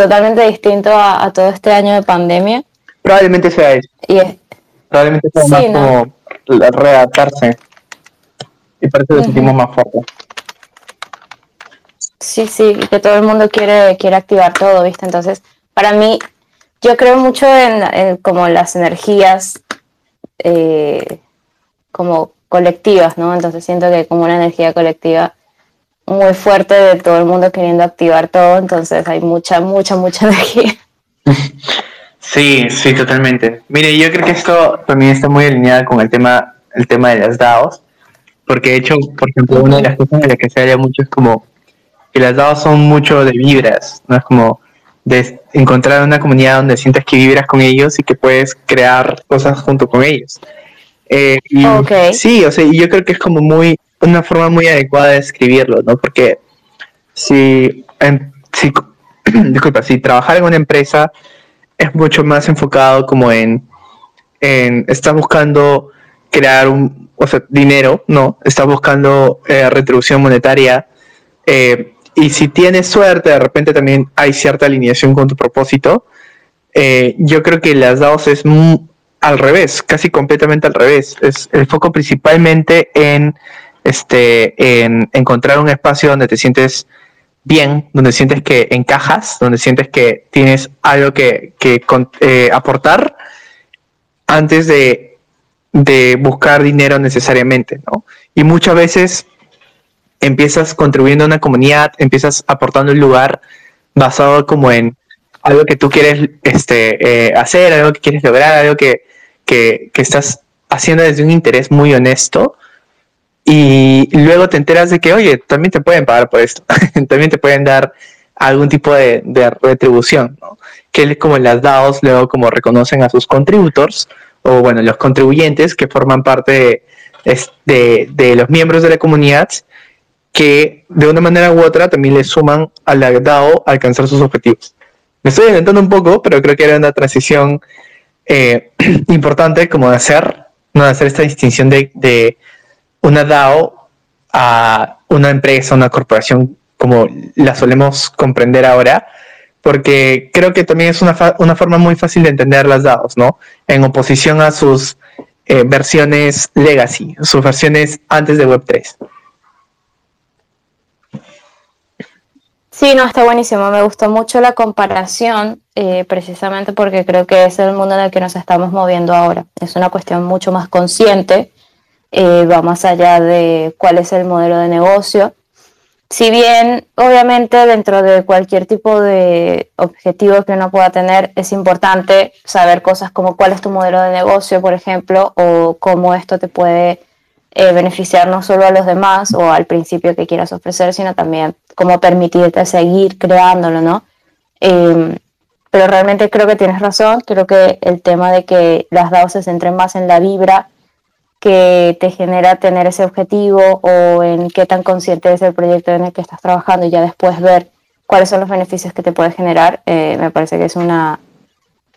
totalmente distinto a, todo este año de pandemia. Probablemente sea eso. Y Probablemente sea más como readaptarse. Y por eso lo sentimos más fuerte. Sí, sí, que todo el mundo quiere, quiere activar todo, ¿viste? Entonces, para mí, yo creo mucho en, como las energías eh, como colectivas, ¿no? Entonces siento que como una energía colectiva muy fuerte de todo el mundo queriendo activar todo, entonces hay mucha, mucha, mucha energía. Sí, sí, totalmente. Mire, yo creo que esto también está muy alineado con el tema, el tema de las DAOs, porque de hecho, por ejemplo, una de las cosas en las que se habla mucho es como que las DAOs son mucho de vibras, ¿no? Es como de encontrar una comunidad donde sientas que vibras con ellos y que puedes crear cosas junto con ellos. Eh, Sí, o sea, yo creo que es como muy, una forma muy adecuada de escribirlo, ¿no? Porque si, si disculpa, si trabajar en una empresa es mucho más enfocado como en, en estás buscando crear un, o sea, dinero, ¿no? Estás buscando eh, retribución monetaria. Eh, y si tienes suerte, de repente también hay cierta alineación con tu propósito. Eh, yo creo que las DAOs es al revés, casi completamente al revés. Es el foco principalmente en, este, en encontrar un espacio donde te sientes bien, donde sientes que encajas, donde sientes que tienes algo que, que eh, aportar antes de, de, buscar dinero necesariamente, ¿no? Y muchas veces empiezas contribuyendo a una comunidad, empiezas aportando un lugar basado como en algo que tú quieres este, eh, hacer, algo que quieres lograr, algo que, que, que, estás haciendo desde un interés muy honesto. Y luego te enteras de que, oye, también te pueden pagar por esto, también te pueden dar algún tipo de, retribución, ¿no? que como las DAOs luego como reconocen a sus contributors, o bueno, los contribuyentes que forman parte de, los miembros de la comunidad que de una manera u otra también le suman a la DAO a alcanzar sus objetivos. Me estoy adelantando un poco, pero creo que era una transición eh, importante como de hacer, no de hacer esta distinción de, una DAO a una empresa, una corporación como la solemos comprender ahora, porque creo que también es una, una forma muy fácil de entender las DAOs, ¿no? En oposición a sus eh, versiones legacy, sus versiones antes de Web3. Sí, no, está buenísimo. Me gustó mucho la comparación, eh, precisamente porque creo que es el mundo en el que nos estamos moviendo ahora. Es una cuestión mucho más consciente, eh, va más allá de cuál es el modelo de negocio. Si bien, obviamente, dentro de cualquier tipo de objetivo que uno pueda tener, es importante saber cosas como cuál es tu modelo de negocio, por ejemplo, o cómo esto te puede eh, beneficiar no solo a los demás o al principio que quieras ofrecer, sino también cómo permitirte seguir creándolo, ¿no? Em, pero realmente creo que tienes razón, creo que el tema de que las DAO se centren más en la vibra que te genera tener ese objetivo o en qué tan consciente es el proyecto en el que estás trabajando y ya después ver cuáles son los beneficios que te puede generar, eh, me parece que es una,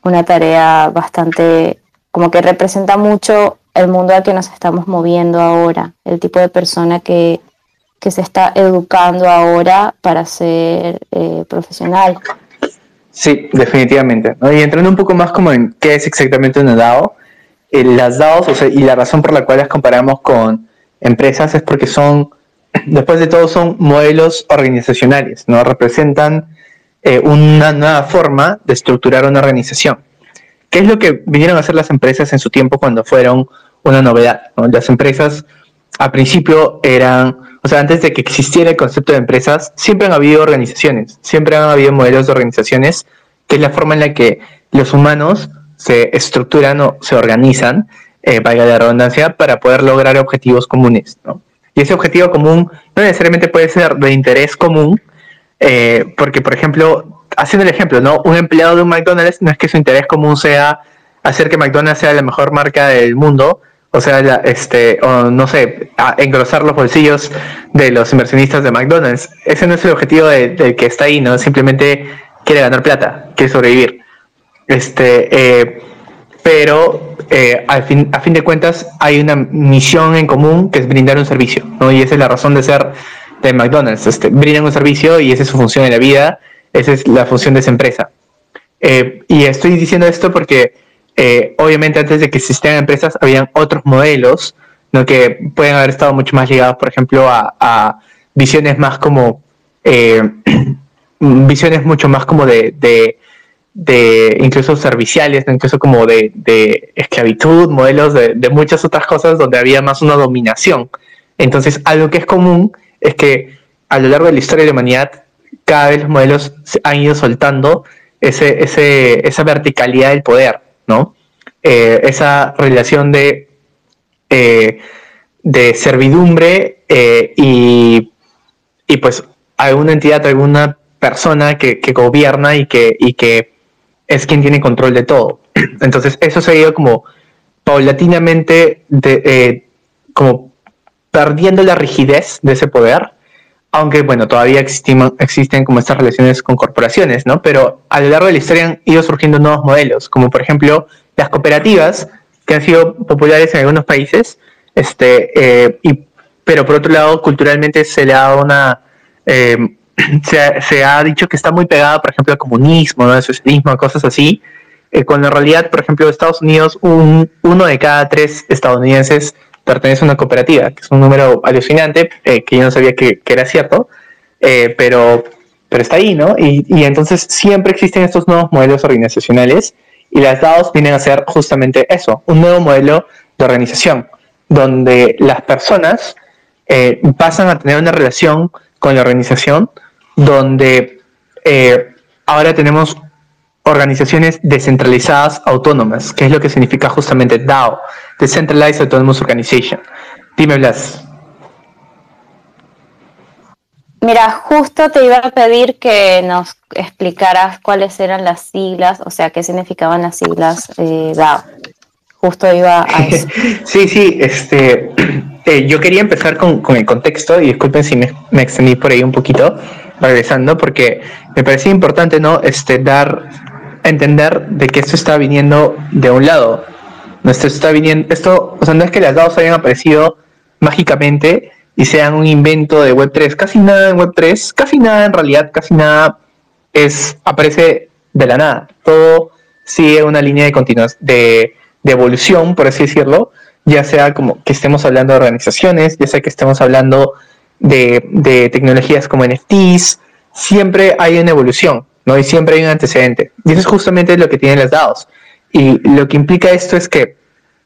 una tarea bastante, como que representa mucho el mundo al que nos estamos moviendo ahora, el tipo de persona que, se está educando ahora para ser eh, profesional. Sí, definitivamente. Y entrando un poco más como en qué es exactamente una DAO, las DAOs, o sea, y la razón por la cual las comparamos con empresas es porque son, después de todo, son modelos organizacionales, ¿no? Representan eh, una nueva forma de estructurar una organización. ¿Qué es lo que vinieron a hacer las empresas en su tiempo cuando fueron una novedad? Las empresas al principio eran, o sea, antes de que existiera el concepto de empresas, siempre han habido organizaciones, siempre han habido modelos de organizaciones, que es la forma en la que los humanos se estructuran o se organizan, eh, valga la redundancia, para poder lograr objetivos comunes. Y ese objetivo común no necesariamente puede ser de interés común, eh, porque, por ejemplo, haciendo el ejemplo, ¿no? Un empleado de un McDonald's no es que su interés común sea hacer que McDonald's sea la mejor marca del mundo, o sea, este, o no sé, engrosar los bolsillos de los inversionistas de McDonald's. Ese no es el objetivo del de que está ahí, ¿no? Simplemente quiere ganar plata, quiere sobrevivir. Este, eh, pero eh, fin, a fin de cuentas hay una misión en común que es brindar un servicio, ¿no? Y esa es la razón de ser de McDonald's. Este, brindan un servicio y esa es su función en la vida Esa es la función de esa empresa. Eh, y estoy diciendo esto porque eh, obviamente antes de que existieran empresas habían otros modelos ¿no? que pueden haber estado mucho más ligados, por ejemplo, a, visiones más como, visiones mucho más como de, incluso serviciales, incluso como de, esclavitud, modelos de, muchas otras cosas donde había más una dominación. Entonces, algo que es común es que a lo largo de la historia de la humanidad, cada vez los modelos han ido soltando ese, ese, esa verticalidad del poder, ¿no? Eh, esa relación de, eh, de servidumbre eh, y, y, pues alguna entidad, alguna persona que, gobierna y que, y que es quien tiene control de todo. Entonces eso se ha ido como paulatinamente de, como perdiendo la rigidez de ese poder aunque bueno, todavía existen como estas relaciones con corporaciones, ¿no? Pero a lo largo de la historia han ido surgiendo nuevos modelos, como por ejemplo las cooperativas, que han sido populares en algunos países, este, eh, y, pero por otro lado, culturalmente se le ha dado una... Eh, se, ha dicho que está muy pegada, por ejemplo, al comunismo, al socialismo, cosas así, eh, cuando en realidad, por ejemplo, Estados Unidos, un, uno de cada tres estadounidenses pertenece a una cooperativa, que es un número alucinante, eh, que yo no sabía que, era cierto, eh, pero, pero está ahí, ¿no? Y, entonces siempre existen estos nuevos modelos organizacionales y las DAOs vienen a ser justamente eso, un nuevo modelo de organización, donde las personas eh, pasan a tener una relación con la organización, donde ahora tenemos organizaciones descentralizadas autónomas, que es lo que significa justamente DAO, Decentralized Autonomous Organization. Dime, Blas. Mira, justo te iba a pedir que nos explicaras cuáles eran las siglas, o sea, qué significaban las siglas eh, DAO. Justo iba a eso. sí, sí, este, eh, yo quería empezar con, el contexto y disculpen si me, me, extendí por ahí un poquito, regresando, porque me parecía importante, ¿no? Este, dar entender de que esto está viniendo de un lado. Esto está viniendo, esto, o sea, no es que las DAOs hayan aparecido mágicamente y sean un invento de Web3. Casi nada en Web3, casi nada en realidad, casi nada es, aparece de la nada. Todo sigue una línea de, de, de evolución, por así decirlo, ya sea como que estemos hablando de organizaciones, ya sea que estemos hablando de, tecnologías como NFTs, siempre hay una evolución. ¿no? Y siempre hay un antecedente. Y eso es justamente lo que tienen las DAOs. Y lo que implica esto es que,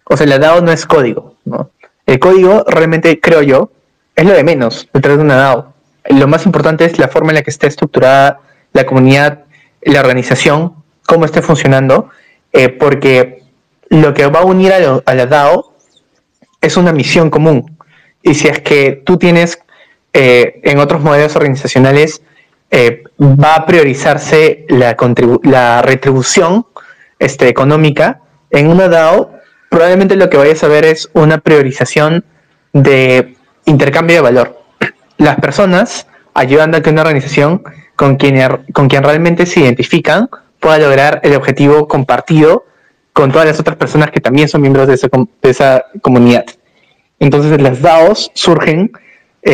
o sea, la DAO no es código, ¿no? El código realmente, creo yo, es lo de menos detrás de una DAO. Lo más importante es la forma en la que está estructurada la comunidad, la organización, cómo esté funcionando, eh, porque lo que va a unir a, la DAO es una misión común. Y si es que tú tienes eh, en otros modelos organizacionales eh, va a priorizarse la, la retribución este, económica. En una DAO, probablemente lo que vayas a ver es una priorización de intercambio de valor. Las personas ayudando a que una organización con quien, quien realmente se identifican pueda lograr el objetivo compartido con todas las otras personas que también son miembros de esa, comunidad. Entonces las DAOs surgen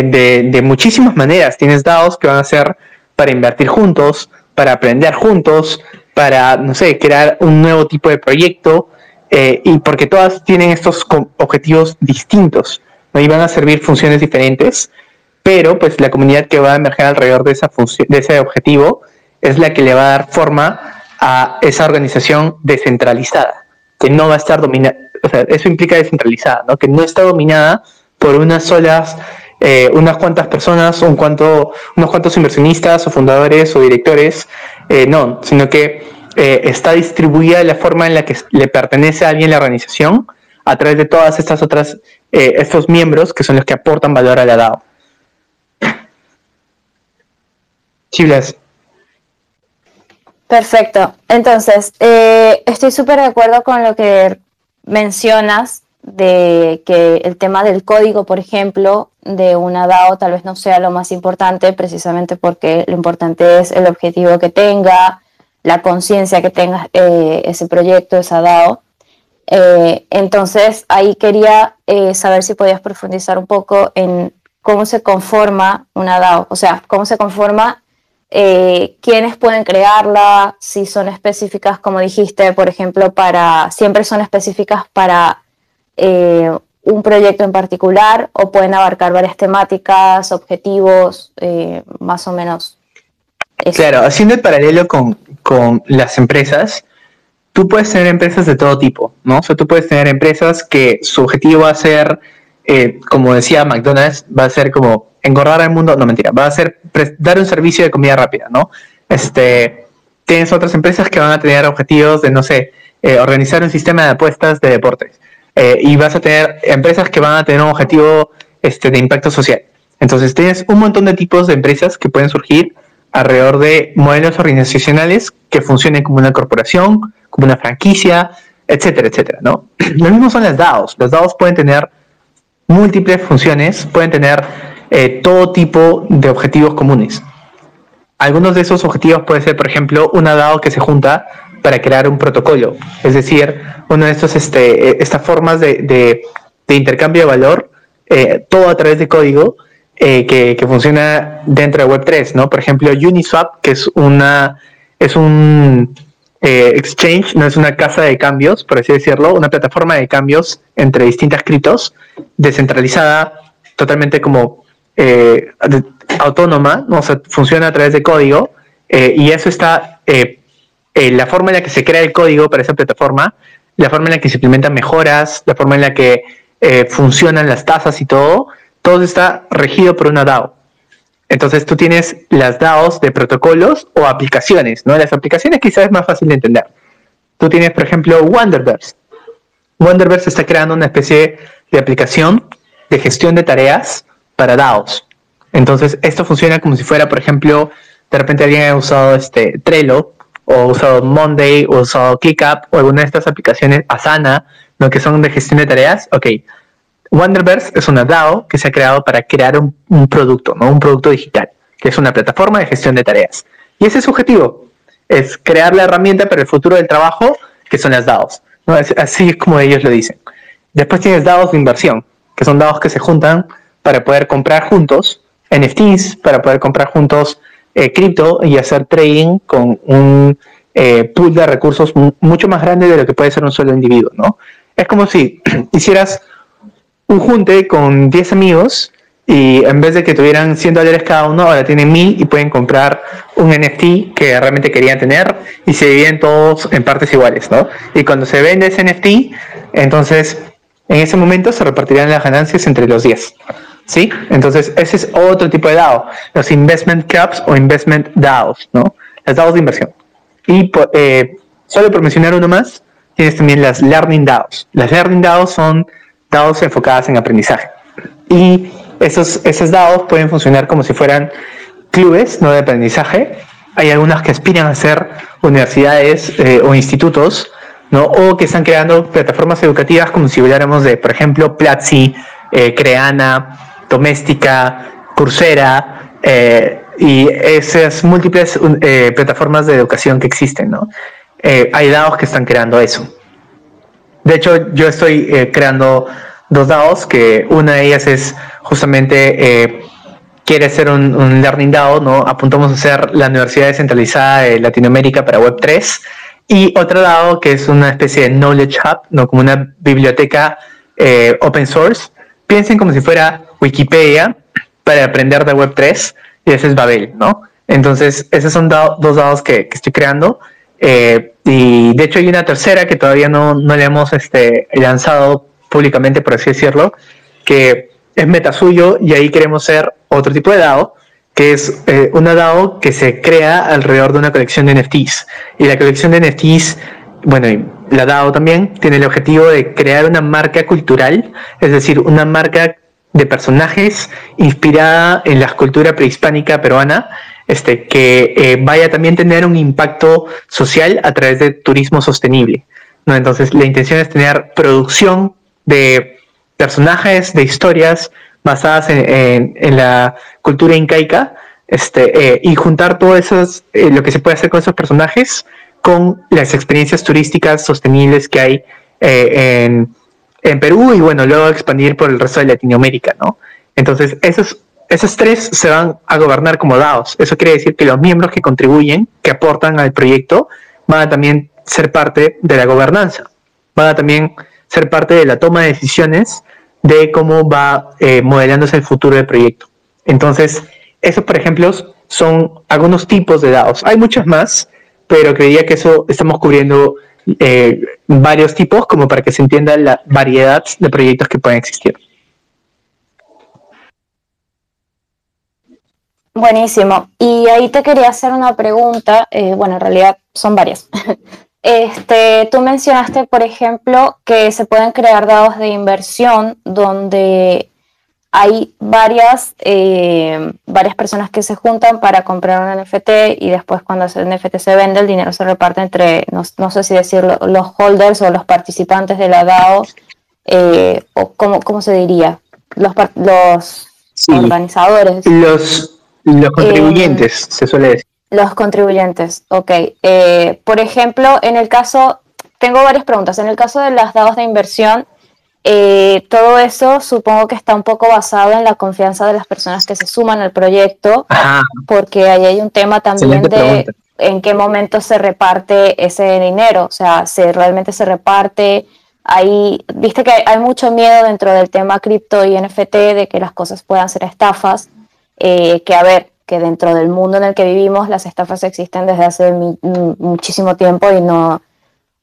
de, de, muchísimas maneras. Tienes DAOs que van a ser para invertir juntos, para aprender juntos, para, no sé, crear un nuevo tipo de proyecto, eh, y porque todas tienen estos objetivos distintos, ¿no? y van a servir funciones diferentes, pero pues la comunidad que va a emerger alrededor de, esa de ese objetivo es la que le va a dar forma a esa organización descentralizada, que no va a estar dominada, o sea, eso implica descentralizada, ¿no? que no está dominada por unas solas eh, unas cuantas personas, un cuanto, unos cuantos inversionistas o fundadores o directores, eh, no, sino que eh, está distribuida de la forma en la que le pertenece a alguien la organización a través de todas estas otras, estos miembros que son los que aportan valor a la DAO. Chiblas. Perfecto. Entonces, estoy súper de acuerdo con lo que mencionas de que el tema del código, por ejemplo, de una DAO tal vez no sea lo más importante, precisamente porque lo importante es el objetivo que tenga, la conciencia que tenga eh, ese proyecto, esa DAO. Eh, entonces, ahí quería eh, saber si podías profundizar un poco en cómo se conforma una DAO, o sea, cómo se conforma eh, quiénes pueden crearla, si son específicas, como dijiste, por ejemplo, para, siempre son específicas para eh, un proyecto en particular o pueden abarcar varias temáticas, objetivos, eh, más o menos. Claro, haciendo el paralelo con, con, las empresas, tú puedes tener empresas de todo tipo, ¿no? O sea, tú puedes tener empresas que su objetivo va a ser, como decía McDonald's, va a ser como engordar al mundo, no mentira, va a ser dar un servicio de comida rápida, ¿no? Este, tienes otras empresas que van a tener objetivos de, no sé, eh, organizar un sistema de apuestas de deportes. Eh, y vas a tener empresas que van a tener un objetivo este, de impacto social. Entonces tienes un montón de tipos de empresas que pueden surgir alrededor de modelos organizacionales que funcionen como una corporación, como una franquicia, etcétera, etcétera, ¿no? Lo mismo son las DAOs. Las DAOs pueden tener múltiples funciones, pueden tener eh, todo tipo de objetivos comunes. Algunos de esos objetivos puede ser, por ejemplo, una DAO que se junta para crear un protocolo, es decir, una de este, eh, estas formas de, intercambio de valor, eh, todo a través de código, que, funciona dentro de Web3, ¿no? Por ejemplo, Uniswap, que es una es un exchange, no es una casa de cambios, por así decirlo, una plataforma de cambios entre distintas criptos, descentralizada, totalmente como eh, autónoma, ¿no? funciona a través de código eh, y eso está, eh, la forma en la que se crea el código para esa plataforma, la forma en la que se implementan mejoras, la forma en la que funcionan las tasas y todo, todo está regido por una DAO. Entonces tú tienes las DAOs de protocolos o aplicaciones, ¿no? Las aplicaciones quizás es más fácil de entender. Tú tienes, por ejemplo, Wonderverse. Wonderverse está creando una especie de aplicación de gestión de tareas para DAOs. Entonces, esto funciona como si fuera, por ejemplo, de repente alguien ha usado este Trello, o usado Monday, o usado ClickUp, o alguna de estas aplicaciones Asana, lo que son de gestión de tareas. Ok, Wonderverse es una DAO que se ha creado para crear un, producto, ¿no? un producto digital, que es una plataforma de gestión de tareas. Y ese es su objetivo, es crear la herramienta para el futuro del trabajo, que son las DAOs. ¿no? así es como ellos lo dicen. Después tienes DAOs de inversión, que son DAOs que se juntan para poder comprar juntos NFTs, para poder comprar juntos cripto y hacer trading con un eh, pool de recursos mucho más grande de lo que puede ser un solo individuo, ¿no? Es como si hicieras un junte con 10 amigos y en vez de que tuvieran 100 dólares cada uno, ahora tienen 1000 y pueden comprar un NFT que realmente querían tener y se dividen todos en partes iguales, ¿no? Y cuando se vende ese NFT, entonces en ese momento se repartirán las ganancias entre los 10. ¿Sí? Entonces, ese es otro tipo de DAO, los Investment Caps o Investment DAOs, ¿no? Las DAOs de inversión. Y eh, solo por mencionar uno más, tienes también las Learning DAOs. Las Learning DAOs son DAOs enfocadas en aprendizaje. Y esos, esas DAOs pueden funcionar como si fueran clubes de aprendizaje. Hay algunas que aspiran a ser universidades eh, o institutos, ¿no? o que están creando plataformas educativas como si habláramos de, por ejemplo, Platzi, eh, Creana, Doméstica, Coursera eh, y esas múltiples eh, plataformas de educación que existen, ¿no? Eh, hay DAOs que están creando eso. De hecho, yo estoy creando dos DAOs, que una de ellas es justamente quiere ser un, Learning DAO, ¿no? Apuntamos a ser la Universidad Descentralizada de Latinoamérica para Web3. Y otra DAO que es una especie de Knowledge Hub, ¿no? Como una biblioteca open source. Piensen como si fuera Wikipedia para aprender de Web3 y ese es Babel, ¿no? Entonces, esos son dos dados que, estoy creando. Eh, y de hecho hay una tercera que todavía no, no le hemos este, lanzado públicamente, por así decirlo, que es meta suyo y ahí queremos ser otro tipo de DAO, que es eh, una DAO que se crea alrededor de una colección de NFTs. Y la colección de NFTs, bueno, la DAO también tiene el objetivo de crear una marca cultural, es decir, una marca de personajes inspirada en la escultura prehispánica peruana, este, que eh, vaya también a tener un impacto social a través de turismo sostenible. Entonces, la intención es tener producción de personajes, de historias basadas en, la cultura incaica, este, eh, y juntar todo eso, eh, lo que se puede hacer con esos personajes, con las experiencias turísticas sostenibles que hay en en Perú y bueno, luego expandir por el resto de Latinoamérica, ¿no? Entonces, eso es, Esas tres se van a gobernar como DAOs. Eso quiere decir que los miembros que contribuyen, que aportan al proyecto, van a también ser parte de la gobernanza. Van a también ser parte de la toma de decisiones de cómo va eh, modelándose el futuro del proyecto. Entonces, esos, por ejemplo, son algunos tipos de DAOs. Hay muchos más, pero creía que eso estamos cubriendo eh, varios tipos como para que se entienda la variedad de proyectos que pueden existir. Buenísimo. Y ahí te quería hacer una pregunta, eh, bueno, en realidad son varias. Este, tú mencionaste, por ejemplo, que se pueden crear dados de inversión donde hay varias, eh, varias personas que se juntan para comprar un NFT y después cuando ese NFT se vende, el dinero se reparte entre, no, sé si decirlo, los holders o los participantes de la DAO, eh, o cómo, cómo, se diría, los, los organizadores. Los, los contribuyentes, se suele decir. Los contribuyentes, ok. Eh, por ejemplo, en el caso, tengo varias preguntas. En el caso de las dados de inversión, eh, todo eso supongo que está un poco basado en la confianza de las personas que se suman al proyecto, porque ahí hay un tema también de en qué momento se reparte ese dinero, o sea, si realmente se reparte. Ahí, viste que hay mucho miedo dentro del tema cripto y NFT de que las cosas puedan ser estafas, eh, que a ver, que dentro del mundo en el que vivimos las estafas existen desde hace muchísimo tiempo y no,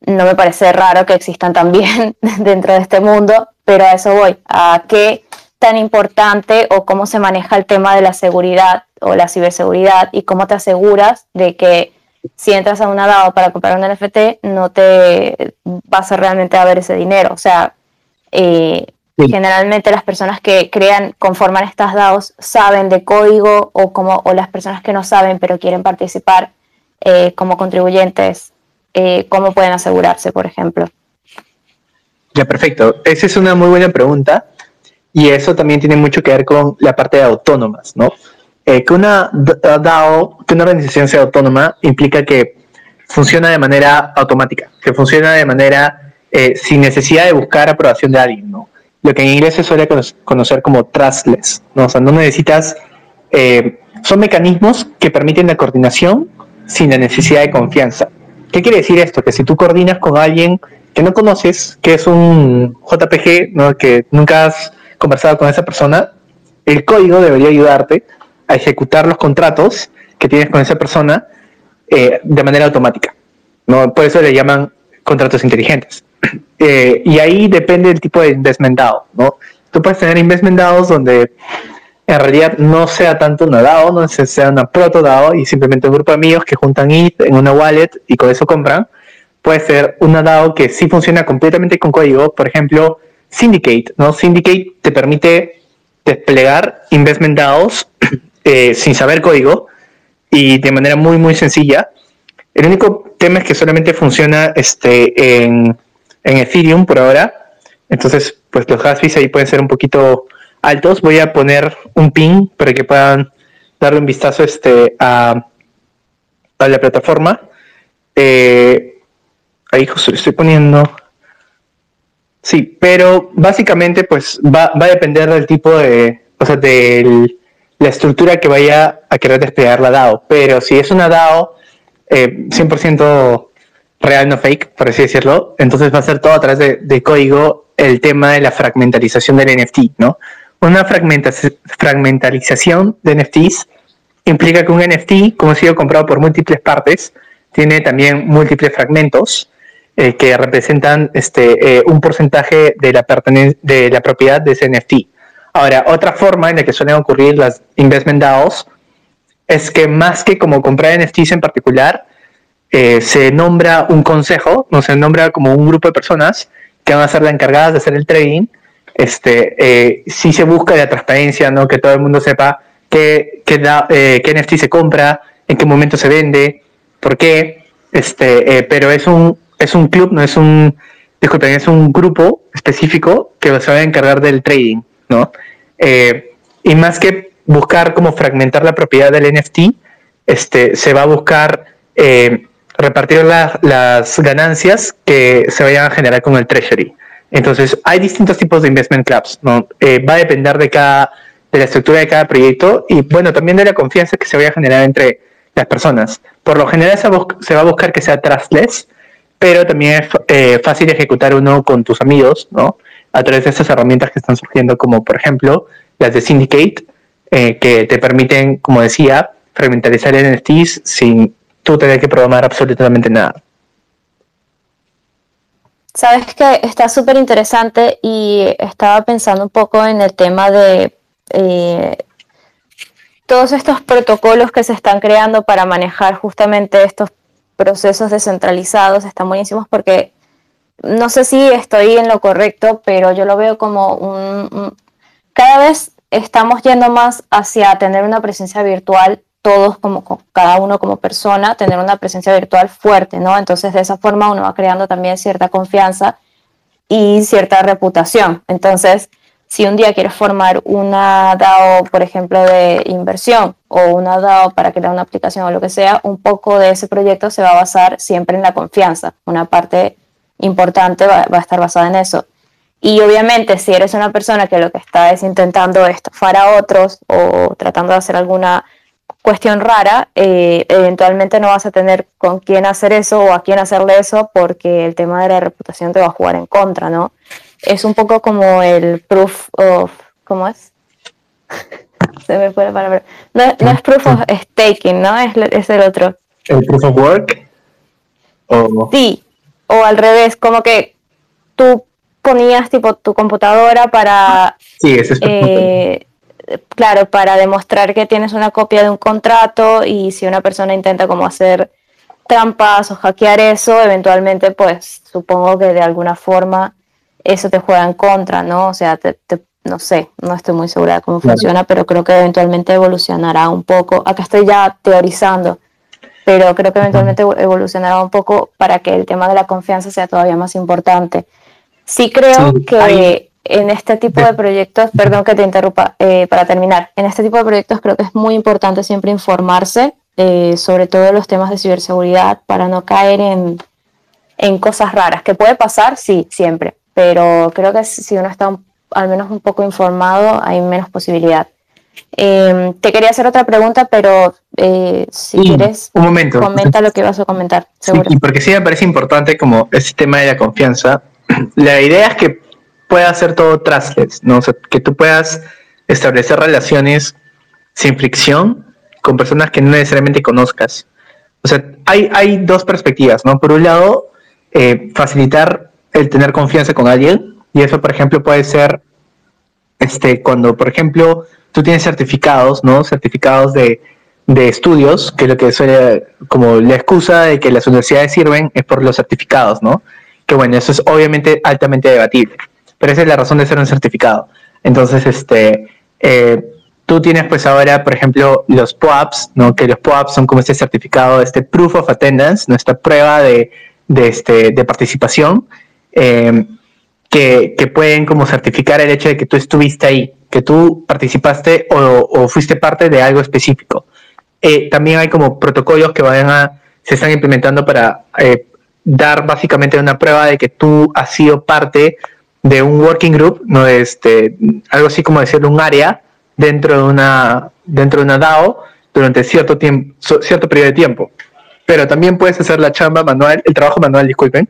no me parece raro que existan también dentro de este mundo, pero a eso voy, a qué tan importante o cómo se maneja el tema de la seguridad o la ciberseguridad y cómo te aseguras de que si entras a una DAO para comprar un NFT no te vas a realmente a ver ese dinero. O sea, eh, Generalmente las personas que crean, conforman estas DAOs, saben de código o, como, o las personas que no saben pero quieren participar eh, como contribuyentes, eh, ¿cómo pueden asegurarse, por ejemplo? Ya, perfecto. Esa es una muy buena pregunta y eso también tiene mucho que ver con la parte de autónomas, ¿no? Eh, que una DAO, que una organización sea autónoma implica que funciona de manera automática, que funciona de manera sin necesidad de buscar aprobación de alguien, ¿no? lo que en inglés se suele conocer como trustless, ¿no? O sea, no necesitas, eh, son mecanismos que permiten la coordinación sin la necesidad de confianza. ¿Qué quiere decir esto? Que si tú coordinas con alguien que no conoces, que es un JPG, que nunca has conversado con esa persona, el código debería ayudarte a ejecutar los contratos que tienes con esa persona eh, de manera automática. ¿no? Por eso le llaman contratos inteligentes. Eh, y ahí depende del tipo de investment ¿no? Tú puedes tener investment donde en realidad no sea tanto una DAO, no sea una proto DAO y simplemente un grupo de amigos que juntan ETH en una wallet y con eso compran. Puede ser una DAO que sí funciona completamente con código, por ejemplo, Syndicate, ¿no? Syndicate te permite desplegar investment DAOs eh, sin saber código y de manera muy, muy sencilla. El único tema es que solamente funciona este, en en Ethereum por ahora. Entonces, pues los gas ahí pueden ser un poquito altos. Voy a poner un ping para que puedan darle un vistazo este, a, la plataforma. Eh, ahí justo estoy poniendo. Sí, pero básicamente pues va, va, a depender del tipo de, o sea, de la estructura que vaya a querer desplegar la DAO. Pero si es una DAO eh, 100% real, no fake, por así decirlo. Entonces va a ser todo a través de, código el tema de la fragmentalización del NFT, ¿no? Una fragmentalización de NFTs implica que un NFT, como ha sido comprado por múltiples partes, tiene también múltiples fragmentos eh, que representan este, eh, un porcentaje de la, de la propiedad de ese NFT. Ahora, otra forma en la que suelen ocurrir las investment DAOs es que más que como comprar NFTs en particular, eh, se nombra un consejo, no se nombra como un grupo de personas que van a ser las encargadas de hacer el trading. Este, eh, si se busca la transparencia, ¿no? que todo el mundo sepa qué, qué, eh, qué NFT se compra, en qué momento se vende, por qué. Este, eh, pero es un, es un club, no es un, disculpen, es un grupo específico que se va a encargar del trading, ¿no? y más que buscar cómo fragmentar la propiedad del NFT, este, se va a buscar eh, repartir las ganancias que se vayan a generar con el treasury. Entonces, hay distintos tipos de investment clubs, ¿no? Eh, va a depender de cada de la estructura de cada proyecto y bueno, también de la confianza que se vaya a generar entre las personas. Por lo general se, va a buscar que sea trustless, pero también es eh, fácil ejecutar uno con tus amigos, ¿no? A través de estas herramientas que están surgiendo, como por ejemplo las de Syndicate, eh, que te permiten, como decía, fragmentarizar NFTs sin tú tener que programar absolutamente nada. Sabes que está súper interesante y estaba pensando un poco en el tema de eh, todos estos protocolos que se están creando para manejar justamente estos procesos descentralizados. Están buenísimos porque no sé si estoy en lo correcto, pero yo lo veo como un cada vez estamos yendo más hacia tener una presencia virtual todos como cada uno como persona, tener una presencia virtual fuerte, ¿no? Entonces de esa forma uno va creando también cierta confianza y cierta reputación. Entonces, si un día quieres formar una DAO, por ejemplo, de inversión o una DAO para crear una aplicación o lo que sea, un poco de ese proyecto se va a basar siempre en la confianza. Una parte importante va, va a estar basada en eso. Y obviamente si eres una persona que lo que está es intentando estafar a otros o tratando de hacer alguna cuestión rara, eh, eventualmente no vas a tener con quién hacer eso o a quién hacerle eso porque el tema de la reputación te va a jugar en contra, ¿no? Es un poco como el proof of, ¿cómo es? Se me fue la palabra. No, es proof of staking, ¿no? Es, es el otro. ¿El proof of work? Sí, o al revés, como que tú ponías tipo tu computadora para... Sí, ese es eh, claro, para demostrar que tienes una copia de un contrato y si una persona intenta como hacer trampas o hackear eso, eventualmente pues supongo que de alguna forma eso te juega en contra, ¿no? O sea, no sé, no estoy muy segura de cómo funciona, pero creo que eventualmente evolucionará un poco. Acá estoy ya teorizando, pero creo que eventualmente evolucionará un poco para que el tema de la confianza sea todavía más importante. Sí creo que en este tipo de proyectos, perdón que te interrumpa, eh, para terminar, en este tipo de proyectos creo que es muy importante siempre informarse eh, sobre todo los temas de ciberseguridad para no caer en, en, cosas raras, que puede pasar, sí, siempre, pero creo que si uno está al menos un poco informado hay menos posibilidad. Em, te quería hacer otra pregunta, pero eh, si quieres, un momento. comenta lo que vas a comentar. Seguro. Sí, porque sí me parece importante como ese tema de la confianza. La idea es que pueda hacer todo trustless, ¿no? O que tú puedas establecer relaciones sin fricción con personas que no necesariamente conozcas. O sea, hay, hay dos perspectivas, ¿no? Por un lado, eh, facilitar el tener confianza con alguien, y eso, por ejemplo, puede ser este, cuando, por ejemplo, tú tienes certificados, ¿no? Certificados de, de estudios, que lo que suele, como la excusa de que las universidades sirven es por los certificados, ¿no? Que bueno, eso es obviamente altamente debatible pero esa es la razón de ser un certificado. Entonces, este, eh, tú tienes pues ahora, por ejemplo, los POAPs, ¿no? que los POAPs son como este certificado, este Proof of Attendance, nuestra prueba de, de, este, de participación, eh, que, pueden como certificar el hecho de que tú estuviste ahí, que tú participaste o, o fuiste parte de algo específico. Eh, también hay como protocolos que van a, se están implementando para dar básicamente una prueba de que tú has sido parte de un working group, no este, algo así como decirlo, un área dentro de una, dentro de una DAO durante cierto tiempo, cierto periodo de tiempo. Pero también puedes hacer la chamba manual, el trabajo manual, disculpen,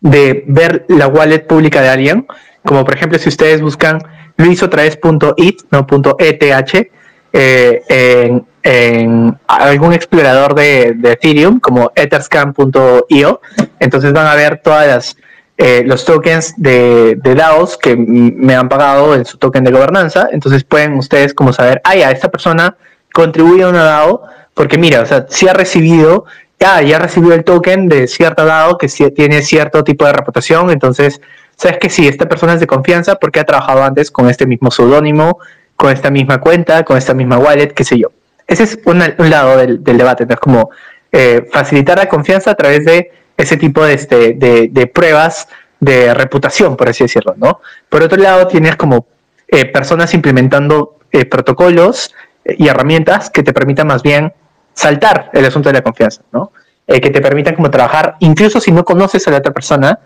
de ver la wallet pública de alguien, como por ejemplo si ustedes buscan luisotraes.it, no .eth, eh, en, algún explorador de, de Ethereum, como etherscan.io, entonces van a ver todas las eh, los tokens de, de, DAOs que me han pagado en su token de gobernanza. Entonces pueden ustedes como saber, ah, ya, esta persona contribuye a una DAO porque mira, o sea, si ha recibido, ya, ya ha recibido el token de cierta DAO que tiene cierto tipo de reputación. Entonces, sabes que sí, esta persona es de confianza porque ha trabajado antes con este mismo seudónimo, con esta misma cuenta, con esta misma wallet, qué sé yo. Ese es un lado del, debate, ¿no? Es como eh, facilitar la confianza a través de ese tipo de, este, de, pruebas de reputación, por así decirlo, ¿no? Por otro lado, tienes como eh, personas implementando eh, protocolos eh, y herramientas que te permitan más bien saltar el asunto de la confianza, ¿no? que te permitan como trabajar, incluso si no conoces a la otra persona,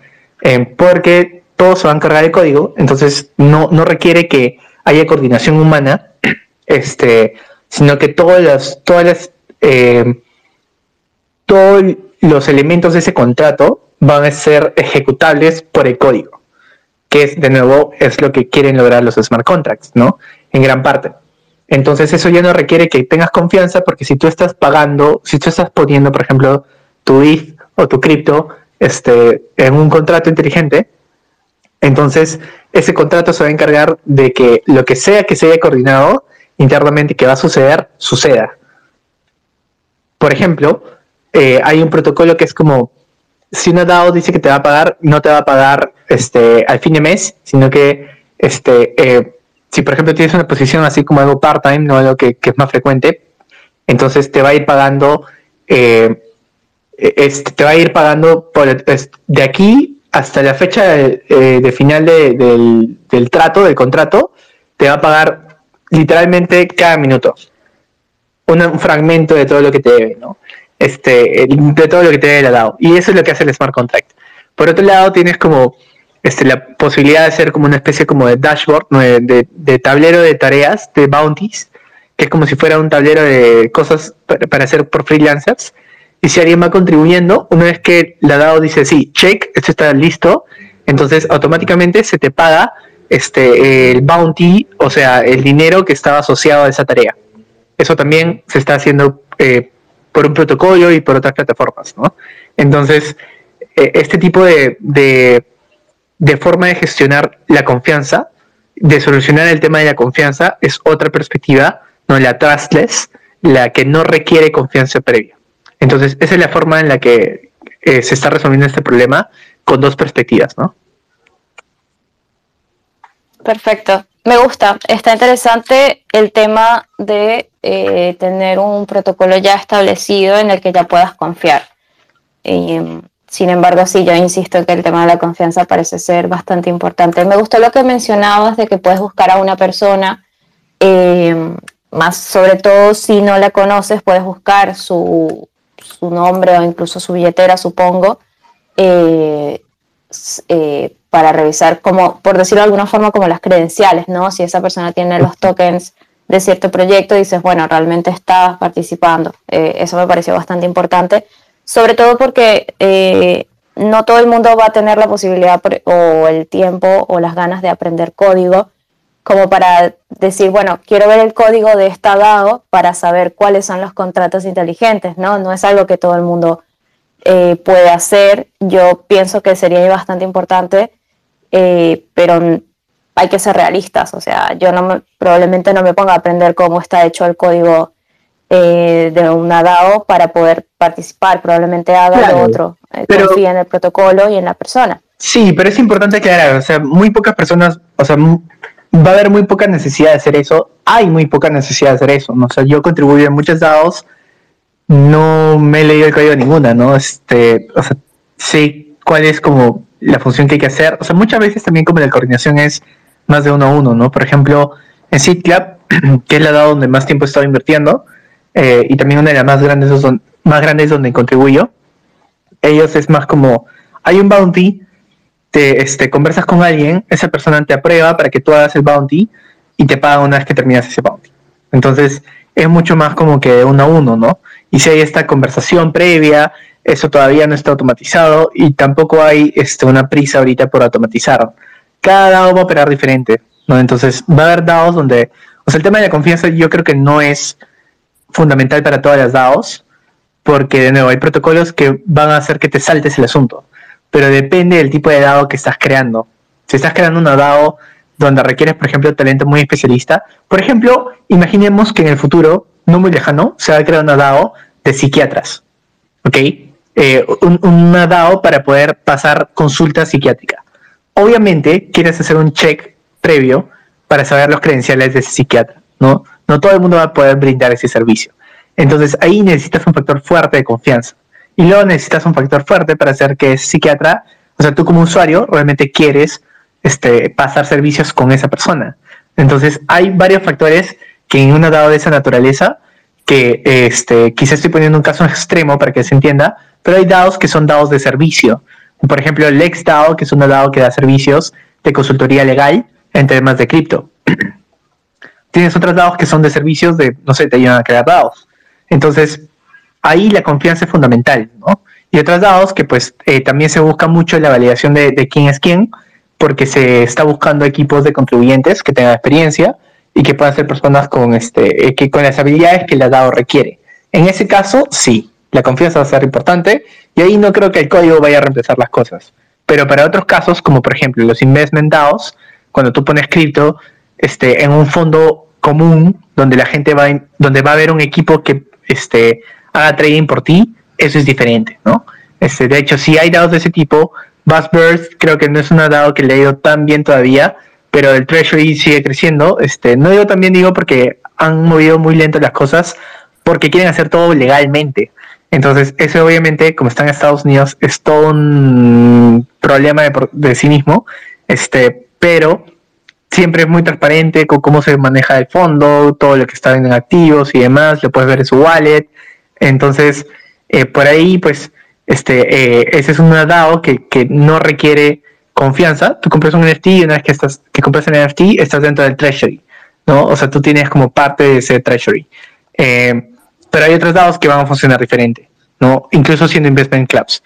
porque todos se van a cargar de código, entonces no, no requiere que haya coordinación humana, este, sino que todas las, todas las, eh, todos los elementos de ese contrato van a ser ejecutables por el código, que es, de nuevo, es lo que quieren lograr los smart contracts, ¿no? En gran parte. Entonces eso ya no requiere que tengas confianza porque si tú estás pagando, si tú estás poniendo, por ejemplo, tu ETH o tu cripto este, en un contrato inteligente, entonces ese contrato se va a encargar de que lo que sea que se haya coordinado internamente que va a suceder, suceda. Por ejemplo, eh, hay un protocolo que es como, si una DAO dice que te va a pagar, no te va a pagar este, al fin de mes, sino que este, eh, si por ejemplo tienes una posición así como algo part-time, no algo que, es más frecuente, entonces te va a ir pagando, eh, te va a ir pagando por, de aquí hasta la fecha de, eh, final del, trato, del contrato, te va a pagar literalmente cada minuto. Un, fragmento de todo lo que te debe, ¿no? Este, de todo lo que te debe el DAO. Y eso es lo que hace el smart contract. Por otro lado, tienes como este, la posibilidad de hacer como una especie como de dashboard, de, tablero de tareas, de bounties, que es como si fuera un tablero de cosas para, hacer por freelancers. Y si alguien va contribuyendo, una vez que la DAO dice, sí, check, esto está listo, entonces automáticamente se te paga este, el bounty, o sea, el dinero que estaba asociado a esa tarea. Eso también se está haciendo eh, por un protocolo y por otras plataformas, ¿no? Entonces, eh, este tipo de, de forma de gestionar la confianza, de solucionar el tema de la confianza, es otra perspectiva, no la trustless, la que no requiere confianza previa. Entonces, esa es la forma en la que eh, se está resolviendo este problema con dos perspectivas, ¿no? Perfecto. Me gusta. Está interesante el tema de eh, tener un protocolo ya establecido en el que ya puedas confiar. Em, sin embargo, sí, yo insisto que el tema de la confianza parece ser bastante importante. Me gustó lo que mencionabas de que puedes buscar a una persona, eh, más sobre todo si no la conoces, puedes buscar su, nombre o incluso su billetera, supongo, eh, eh, para revisar, como, por decirlo de alguna forma, como las credenciales, ¿no? Si esa persona tiene los tokens de cierto proyecto, dices, bueno, realmente está participando. eso me pareció bastante importante sobre todo porque eh, no todo el mundo va a tener la posibilidad o el tiempo o las ganas de aprender código como para decir, bueno, quiero ver el código de esta DAO para saber cuáles son los contratos inteligentes, ¿no? No es algo que todo el mundo eh, puede hacer. Yo pienso que sería bastante importante, eh, pero hay que ser realistas. O sea, yo no probablemente no me ponga a aprender cómo está hecho el código eh, de una DAO para poder participar, probablemente haga lo otro, eh, confía en el protocolo y en la persona. Sí, pero es importante aclarar, o sea, muy pocas personas, o sea, va a haber muy poca necesidad de hacer eso, hay muy poca necesidad de hacer eso, ¿no? o sea, yo contribuyo en muchas DAOs, no me he leído el código de ninguna, ¿no? Este, o sea, sé cuál es como la función que hay que hacer, o sea, muchas veces también como la coordinación es más de uno a uno, ¿no? Por ejemplo, en SeedClub, que es la DAO donde más tiempo he estado invirtiendo, eh, y también una de las más grandes, más grandes donde contribuyo. Ellos es más como, hay un bounty, te este, conversas con alguien, esa persona te aprueba para que tú hagas el bounty y te paga una vez que terminas ese bounty. Entonces es mucho más como que uno a uno, ¿no? Y si hay esta conversación previa, eso todavía no está automatizado y tampoco hay este, una prisa ahorita por automatizar. Cada DAO va a operar diferente, ¿no? Entonces va a haber DAOs donde, o sea, el tema de la confianza yo creo que no es fundamental para todas las DAOs, porque de nuevo hay protocolos que van a hacer que te saltes el asunto, pero depende del tipo de DAO que estás creando. Si estás creando una DAO donde requieres, por ejemplo, talento muy especialista, por ejemplo, imaginemos que en el futuro, no muy lejano, se va a crear una DAO de psiquiatras, ¿ok? Eh, una DAO para poder pasar consulta psiquiátrica. Obviamente, quieres hacer un check previo para saber los credenciales de ese psiquiatra, ¿no? No todo el mundo va a poder brindar ese servicio. Entonces ahí necesitas un factor fuerte de confianza. Y luego necesitas un factor fuerte para hacer que ese psiquiatra, o sea, tú como usuario, realmente quieres este, pasar servicios con esa persona. Entonces hay varios factores que en una dado de esa naturaleza, que este, quizás estoy poniendo un caso extremo para que se entienda, pero hay DAOs que son DAOs de servicio. Por ejemplo, el DAO, que es una DAO que da servicios de consultoría legal en temas de cripto. tienes otros DAOs que son de servicios de, no sé, te ayudan a crear DAOs. Entonces, ahí la confianza es fundamental, ¿no? Y otros DAOs que pues eh, también se busca mucho la validación de, de, quién es quién, porque se está buscando equipos de contribuyentes que tengan experiencia y que puedan ser personas con, este, eh, que, con las habilidades que la DAO requiere. En ese caso, sí, la confianza va a ser importante y ahí no creo que el código vaya a reemplazar las cosas. Pero para otros casos, como por ejemplo los investment DAOs, cuando tú pones cripto este, en un fondo común donde la gente va, donde va a haber un equipo que este, haga trading por ti, eso es diferente, ¿no? Este, de hecho, si hay DAOs de ese tipo, Buzzbird creo que no es una DAO que le ha ido tan bien todavía, pero el Treasury sigue creciendo. Este, no digo también digo porque han movido muy lento las cosas, porque quieren hacer todo legalmente. Entonces, eso obviamente, como está en Estados Unidos, es todo un problema de, sí mismo, este, pero siempre es muy transparente con cómo se maneja el fondo, todo lo que está en activos y demás, lo puedes ver en su wallet. Entonces, eh, por ahí, pues, este, eh, ese es un DAO que, que, no requiere confianza. Tú compras un NFT y una vez que, estás, que compras el NFT, estás dentro del treasury, ¿no? O sea, tú tienes como parte de ese treasury. Eh, pero hay otros dados que van a funcionar diferente, ¿no? Incluso siendo investment clubs.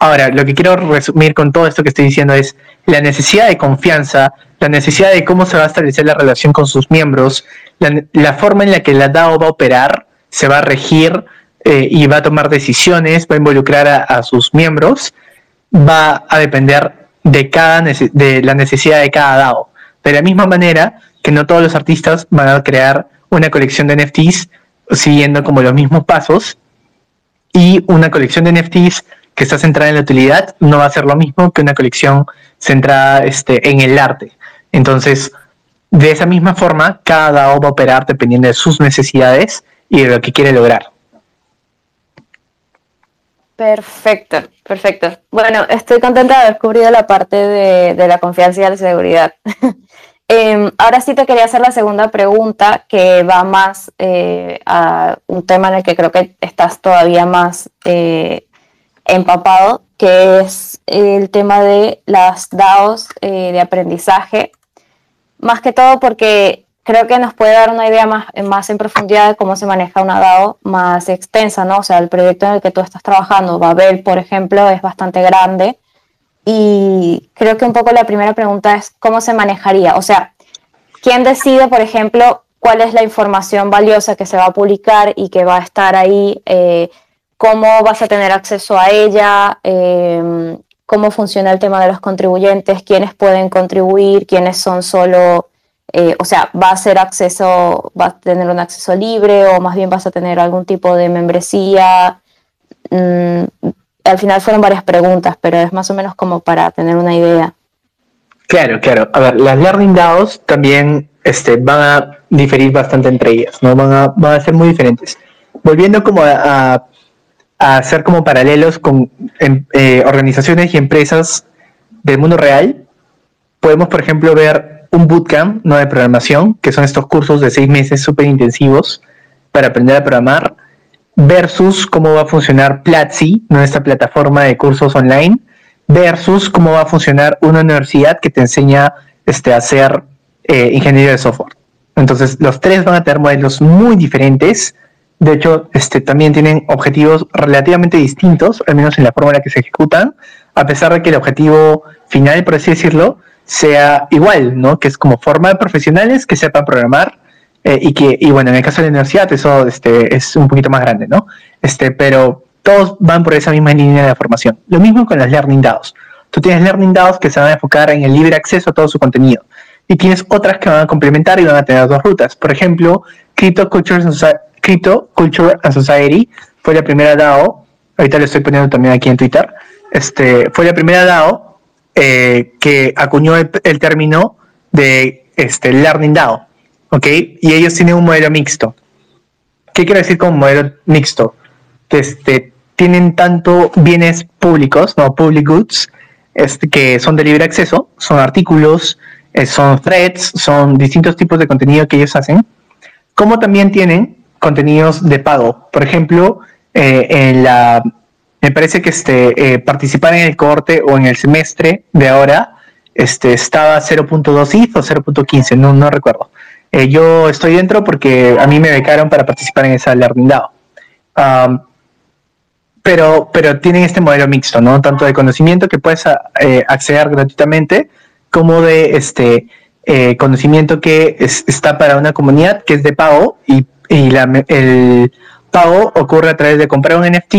Ahora, lo que quiero resumir con todo esto que estoy diciendo es la necesidad de confianza, la necesidad de cómo se va a establecer la relación con sus miembros, la, forma en la que la DAO va a operar, se va a regir eh, y va a tomar decisiones, va a involucrar a, sus miembros, va a depender de, cada de la necesidad de cada DAO. De la misma manera que no todos los artistas van a crear una colección de NFTs siguiendo como los mismos pasos y una colección de NFTs que está centrada en la utilidad no va a ser lo mismo que una colección centrada este, en el arte. Entonces, de esa misma forma, cada DAO va a operar dependiendo de sus necesidades y de lo que quiere lograr. Perfecto, perfecto. Bueno, estoy contenta de haber cubrido la parte de, de la confianza y la seguridad. Eh, ahora sí te quería hacer la segunda pregunta que va más eh, a un tema en el que creo que estás todavía más eh, empapado, que es el tema de las DAOs de aprendizaje. Más que todo porque creo que nos puede dar una idea más, más en profundidad de cómo se maneja una DAO más extensa, ¿no? O sea, el proyecto en el que tú estás trabajando, Babel, por ejemplo, es bastante grande y creo que un poco la primera pregunta es cómo se manejaría. O sea, ¿quién decide, por ejemplo, cuál es la información valiosa que se va a publicar y que va a estar ahí? Eh, ¿Cómo vas a tener acceso a ella? Eh, ¿Cómo funciona el tema de los contribuyentes? ¿Quiénes pueden contribuir? ¿Quiénes son solo... Eh, o sea, ¿va a ser acceso, va a tener un acceso libre o más bien vas a tener algún tipo de membresía? Mm, al final fueron varias preguntas, pero es más o menos como para tener una idea. Claro, claro. A ver, las Learning DAOs también este, van a diferir bastante entre ellas, ¿no? Van a, van a ser muy diferentes. Volviendo como a, a, hacer como paralelos con em, eh, organizaciones y empresas del mundo real, podemos, por ejemplo, ver un bootcamp ¿no? de programación, que son estos cursos de seis meses súper intensivos para aprender a programar, versus cómo va a funcionar Platzi, nuestra plataforma de cursos online, versus cómo va a funcionar una universidad que te enseña este, a hacer eh, ingeniería de software. Entonces, los tres van a tener modelos muy diferentes. De hecho, este, también tienen objetivos relativamente distintos, al menos en la forma en la que se ejecutan, a pesar de que el objetivo final, por así decirlo, sea igual, ¿no? Que es como formar profesionales que sepan programar eh, y que, y bueno, en el caso de la universidad eso este, es un poquito más grande, ¿no? Este, pero todos van por esa misma línea de formación. Lo mismo con las Learning DAOs. Tú tienes Learning DAOs que se van a enfocar en el libre acceso a todo su contenido. Y tienes otras que van a complementar y van a tener dos rutas. Por ejemplo, Crypto Culture, Crypto Culture and Society fue la primera DAO, ahorita le estoy poniendo también aquí en Twitter, este, fue la primera DAO eh, que acuñó el, el, término de este, Learning DAO. ¿Ok? Y ellos tienen un modelo mixto. ¿Qué quiero decir con modelo mixto? Este, tienen tanto bienes públicos, no public goods, este, que son de libre acceso, son artículos, eh, son threads, son distintos tipos de contenido que ellos hacen, como también tienen contenidos de pago. Por ejemplo, eh, en la, me parece que este, eh, participar en el cohorte o en el semestre de ahora este, estaba 0.2 ETH o 0.15, no, no recuerdo Eh, yo estoy dentro porque a mí me becaron para participar en esa Learning pero, pero tienen este modelo mixto, ¿no? Tanto de conocimiento que puedes eh, acceder gratuitamente, como de este eh, conocimiento que está para una comunidad que es de pago y, el pago ocurre a través de comprar un NFT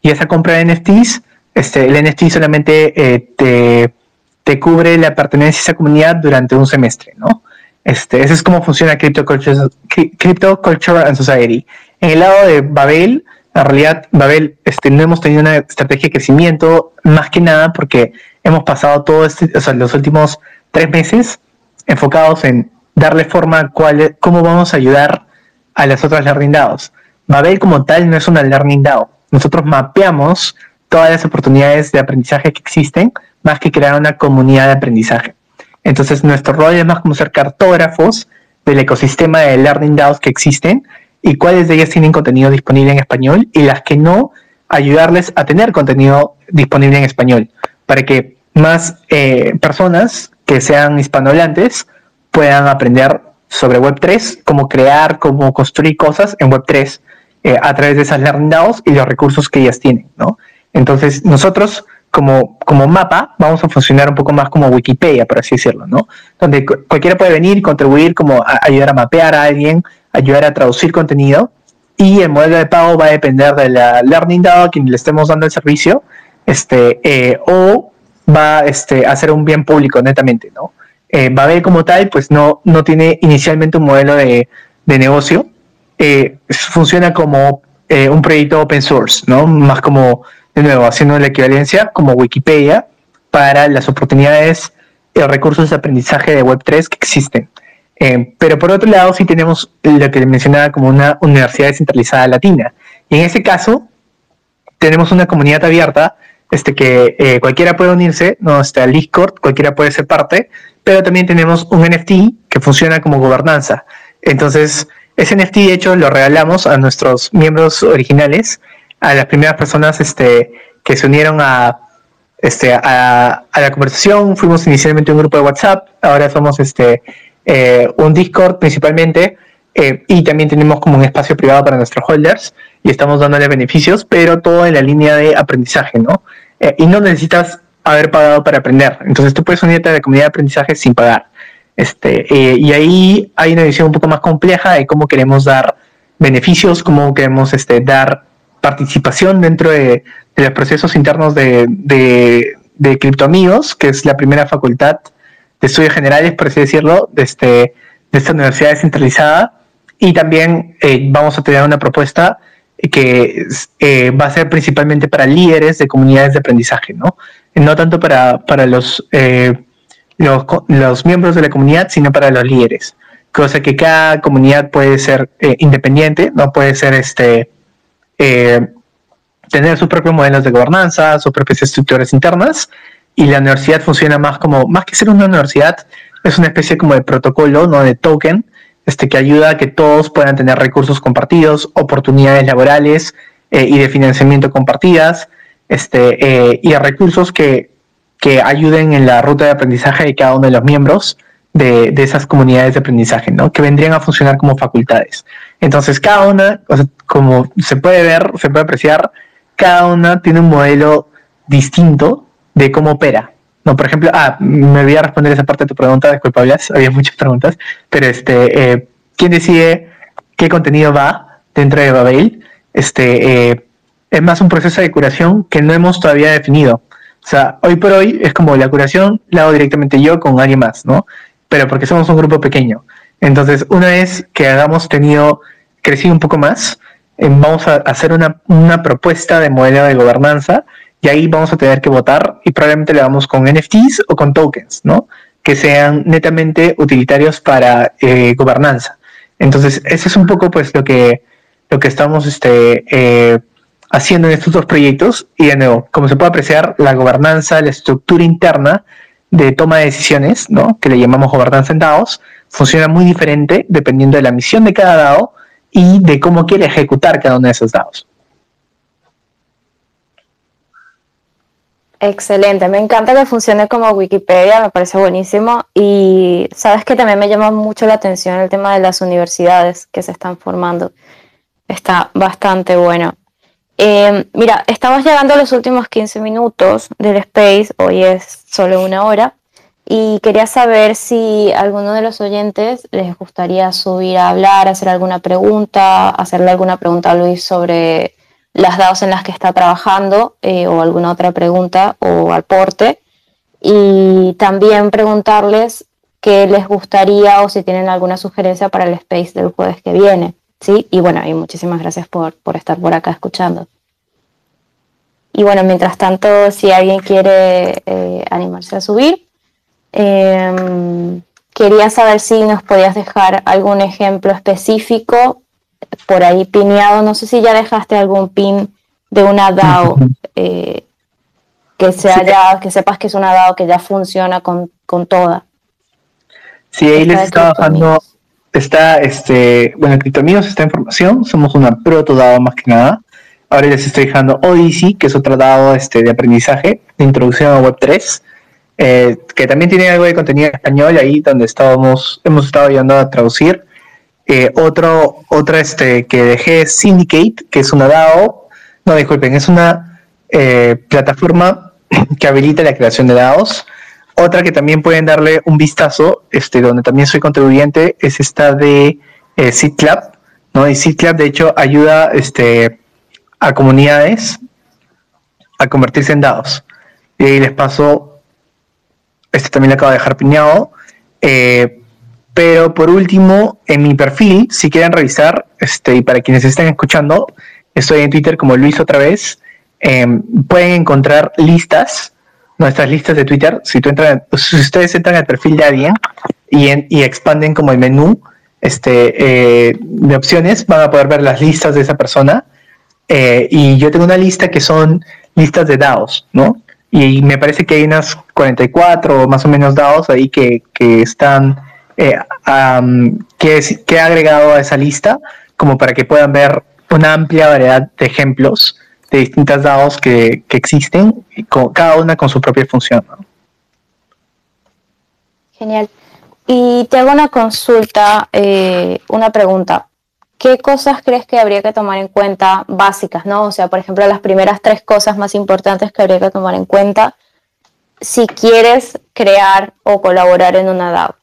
y esa compra de NFTs, este, el NFT solamente te, te cubre la pertenencia a esa comunidad durante un semestre, ¿no? Este, eso es cómo funciona Crypto Culture, Crypto Culture and Society. En el lado de Babel, en realidad, Babel, este, no hemos tenido una estrategia de crecimiento más que nada porque hemos pasado todos este, o los últimos tres meses enfocados en darle forma a cuál, cómo vamos a ayudar a las otras Learning DAOs. Babel como tal no es una Learning DAO. Nosotros mapeamos todas las oportunidades de aprendizaje que existen, más que crear una comunidad de aprendizaje. Entonces, nuestro rol es más como ser cartógrafos del ecosistema de Learning DAOs que existen y cuáles de ellas tienen contenido disponible en español y las que no, ayudarles a tener contenido disponible en español para que más eh, personas que sean hispanohablantes puedan aprender sobre Web3, cómo crear, cómo construir cosas en Web3 eh, a través de esas Learning DAOs y los recursos que ellas tienen, ¿no? Entonces, nosotros como, como mapa, vamos a funcionar un poco más como Wikipedia, por así decirlo, ¿no? Donde cualquiera puede venir contribuir como ayudar a mapear a alguien, ayudar a traducir contenido, y el modelo de pago va a depender de la Learning DAO a quien le estemos dando el servicio, este, eh, o va este, a ser un bien público netamente, ¿no? Eh, Babel como tal, pues no, no tiene inicialmente un modelo de, de negocio, eh, funciona como eh, un proyecto open source, ¿no? Más como de nuevo, haciendo la equivalencia como Wikipedia para las oportunidades y recursos de aprendizaje de Web3 que existen. Eh, pero por otro lado, sí tenemos lo que mencionaba como una universidad descentralizada latina. Y en ese caso, tenemos una comunidad abierta este, que eh, cualquiera puede unirse, ¿no? Este, al Discord, cualquiera puede ser parte, pero también tenemos un NFT que funciona como gobernanza. Entonces, ese NFT, de hecho, lo regalamos a nuestros miembros originales a las primeras personas este, que se unieron a, este, a, la conversación. Fuimos inicialmente un grupo de WhatsApp, ahora somos este, eh, un Discord principalmente. Eh, y también tenemos como un espacio privado para nuestros holders y estamos dándole beneficios, pero todo en la línea de aprendizaje, ¿no? Eh, y no necesitas haber pagado para aprender. Entonces tú puedes unirte a la comunidad de aprendizaje sin pagar. Este, y ahí hay una visión un poco más compleja de cómo queremos dar beneficios, cómo queremos este, dar participación dentro de, los procesos internos de, de, de que es la primera facultad de estudios generales, por así decirlo, de, este, de esta universidad descentralizada. Y también eh, vamos a tener una propuesta que eh, va a ser principalmente para líderes de comunidades de aprendizaje, ¿no? No tanto para, para los, eh, los, los, miembros de la comunidad, sino para los líderes. Cosa que cada comunidad puede ser independiente, no puede ser este, eh, tener sus propios modelos de gobernanza, sus propias estructuras internas, y la universidad funciona más como, más que ser una universidad, es una especie como de protocolo, ¿no? De token, este, que ayuda a que todos puedan tener recursos compartidos, oportunidades laborales eh, y de financiamiento compartidas, este, eh, y recursos que, que ayuden en la ruta de aprendizaje de cada uno de los miembros de, de, esas comunidades de aprendizaje, ¿no? Que vendrían a funcionar como facultades. Entonces, cada una, como se puede ver, se puede apreciar, cada una tiene un modelo distinto de cómo opera. No, por ejemplo, ah, me olvidé responder esa parte de tu pregunta, disculpa, había muchas preguntas, pero este, eh, ¿quién decide qué contenido va dentro de Babel? Este, eh, es más un proceso de curación que no hemos todavía definido. O sea, hoy por hoy es como la curación la hago directamente yo con alguien más, ¿no? Pero porque somos un grupo pequeño. Entonces, una vez que hagamos tenido crecido un poco más, eh, vamos a hacer una, propuesta de modelo de gobernanza y ahí vamos a tener que votar y probablemente le damos con NFTs o con tokens, ¿no? Que sean netamente utilitarios para eh, gobernanza. Entonces, ese es un poco pues lo que, lo que estamos este, eh, haciendo en estos dos proyectos y de nuevo, como se puede apreciar, la gobernanza, la estructura interna de toma de decisiones, ¿no? que le llamamos gobernanza en DAOs, funciona muy diferente dependiendo de la misión de cada DAO y de cómo quiere ejecutar cada uno de esos dados. Excelente, me encanta que funcione como Wikipedia, me parece buenísimo y sabes que también me llama mucho la atención el tema de las universidades que se están formando. Está bastante bueno. Eh, mira, estamos llegando a los últimos 15 minutos del Space, hoy es solo una hora, y quería saber si alguno de los oyentes les gustaría subir a hablar, hacer alguna pregunta, hacerle alguna pregunta a Luis sobre las DAOs en las que está trabajando eh, o alguna otra pregunta o aporte. Y también preguntarles qué les gustaría o si tienen alguna sugerencia para el space del jueves que viene. ¿sí? Y bueno, y muchísimas gracias por, por estar por acá escuchando. Y bueno, mientras tanto, si alguien quiere eh, animarse a subir, em, quería saber si nos podías dejar algún ejemplo específico por ahí pineado. No sé si ya dejaste algún pin de una DAO eh, que sea ya, que sepas que es una DAO que ya funciona con, con toda. Sí, ahí les estaba bajando, está este, bueno, Criptomíos está en formación, somos una proto DAO más que nada. Ahora les estoy dejando Odyssey, que es otra DAO este, de aprendizaje, de introducción a Web3, eh, que también tiene algo de contenido en español ahí donde estábamos, hemos estado ayudando a traducir eh, otro, otra este, que dejé es Syndicate, que es una DAO, no disculpen, es una eh, plataforma que habilita la creación de DAOs. Otra que también pueden darle un vistazo, este, donde también soy contribuyente, es esta de eh, SeedClub, ¿no? Y SeedClub, de hecho, ayuda este, a comunidades a convertirse en DAOs. Y ahí les paso, este también le acabo de dejar piñado. Eh, pero por último, en mi perfil, si quieren revisar, este, y para quienes estén escuchando, estoy en Twitter como Luis otra vez. Em, pueden encontrar listas, nuestras listas de Twitter. Si, tú entran, si ustedes entran al perfil de alguien y, y expanden como el menú este, eh, de opciones, van a poder ver las listas de esa persona. Eh, y yo tengo una lista que son listas de DAOs, ¿no? Y me parece que hay unas 44 más o menos DAOs ahí que, que están eh, que, he agregado a esa lista como para que puedan ver una amplia variedad de ejemplos de distintas DAOs que, existen, y con, cada una con su propia función. Genial. Y te hago una consulta, eh, una pregunta. ¿Qué cosas crees que habría que tomar en cuenta básicas, no? O sea, por ejemplo, las primeras tres cosas más importantes que habría que tomar en cuenta si quieres crear o colaborar en una DAO.